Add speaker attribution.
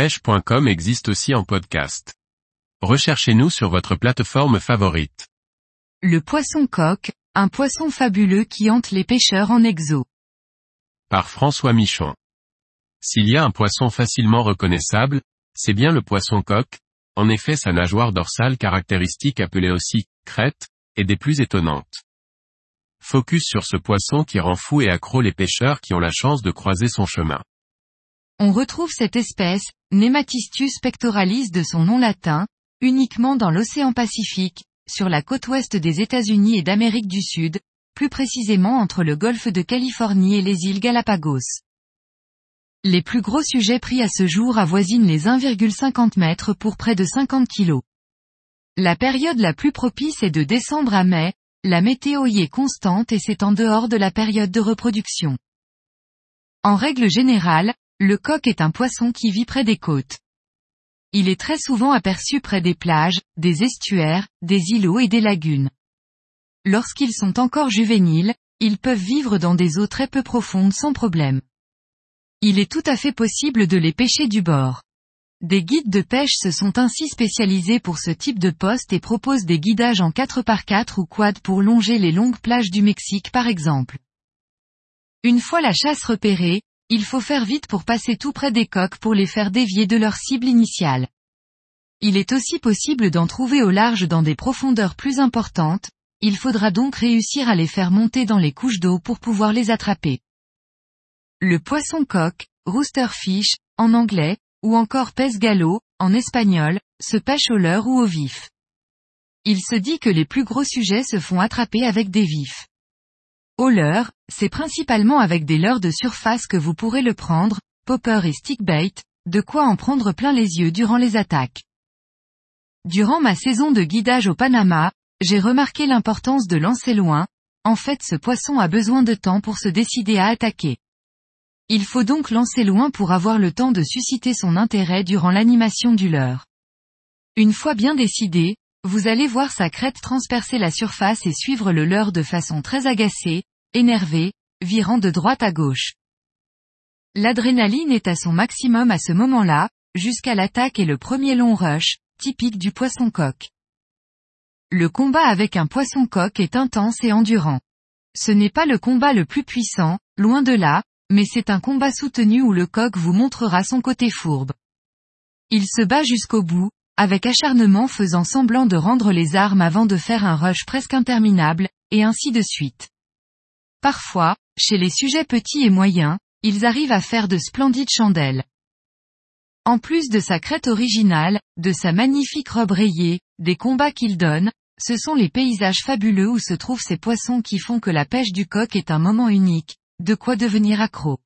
Speaker 1: pêche.com existe aussi en podcast. Recherchez-nous sur votre plateforme favorite.
Speaker 2: Le poisson coq, un poisson fabuleux qui hante les pêcheurs en exo.
Speaker 1: Par François Michon. S'il y a un poisson facilement reconnaissable, c'est bien le poisson coq, en effet sa nageoire dorsale caractéristique appelée aussi crête, est des plus étonnantes. Focus sur ce poisson qui rend fou et accro les pêcheurs qui ont la chance de croiser son chemin.
Speaker 2: On retrouve cette espèce, Nematistus pectoralis de son nom latin, uniquement dans l'océan Pacifique, sur la côte ouest des États-Unis et d'Amérique du Sud, plus précisément entre le golfe de Californie et les îles Galapagos. Les plus gros sujets pris à ce jour avoisinent les 1,50 mètres pour près de 50 kilos. La période la plus propice est de décembre à mai, la météo y est constante et c'est en dehors de la période de reproduction. En règle générale, le coq est un poisson qui vit près des côtes. Il est très souvent aperçu près des plages, des estuaires, des îlots et des lagunes. Lorsqu'ils sont encore juvéniles, ils peuvent vivre dans des eaux très peu profondes sans problème. Il est tout à fait possible de les pêcher du bord. Des guides de pêche se sont ainsi spécialisés pour ce type de poste et proposent des guidages en 4x4 ou quad pour longer les longues plages du Mexique par exemple. Une fois la chasse repérée, il faut faire vite pour passer tout près des coques pour les faire dévier de leur cible initiale. Il est aussi possible d'en trouver au large dans des profondeurs plus importantes, il faudra donc réussir à les faire monter dans les couches d'eau pour pouvoir les attraper. Le poisson coq, roosterfish, en anglais, ou encore pes gallo, en espagnol, se pêche au leurre ou au vif. Il se dit que les plus gros sujets se font attraper avec des vifs. Au leurre, c'est principalement avec des leurres de surface que vous pourrez le prendre, popper et stickbait, de quoi en prendre plein les yeux durant les attaques. Durant ma saison de guidage au Panama, j'ai remarqué l'importance de lancer loin, en fait ce poisson a besoin de temps pour se décider à attaquer. Il faut donc lancer loin pour avoir le temps de susciter son intérêt durant l'animation du leurre. Une fois bien décidé, vous allez voir sa crête transpercer la surface et suivre le leurre de façon très agacée, énervé, virant de droite à gauche. L'adrénaline est à son maximum à ce moment-là, jusqu'à l'attaque et le premier long rush, typique du poisson coq. Le combat avec un poisson coq est intense et endurant. Ce n'est pas le combat le plus puissant, loin de là, mais c'est un combat soutenu où le coq vous montrera son côté fourbe. Il se bat jusqu'au bout, avec acharnement faisant semblant de rendre les armes avant de faire un rush presque interminable, et ainsi de suite. Parfois, chez les sujets petits et moyens, ils arrivent à faire de splendides chandelles. En plus de sa crête originale, de sa magnifique robe rayée, des combats qu'il donne, ce sont les paysages fabuleux où se trouvent ces poissons qui font que la pêche du coq est un moment unique, de quoi devenir accro.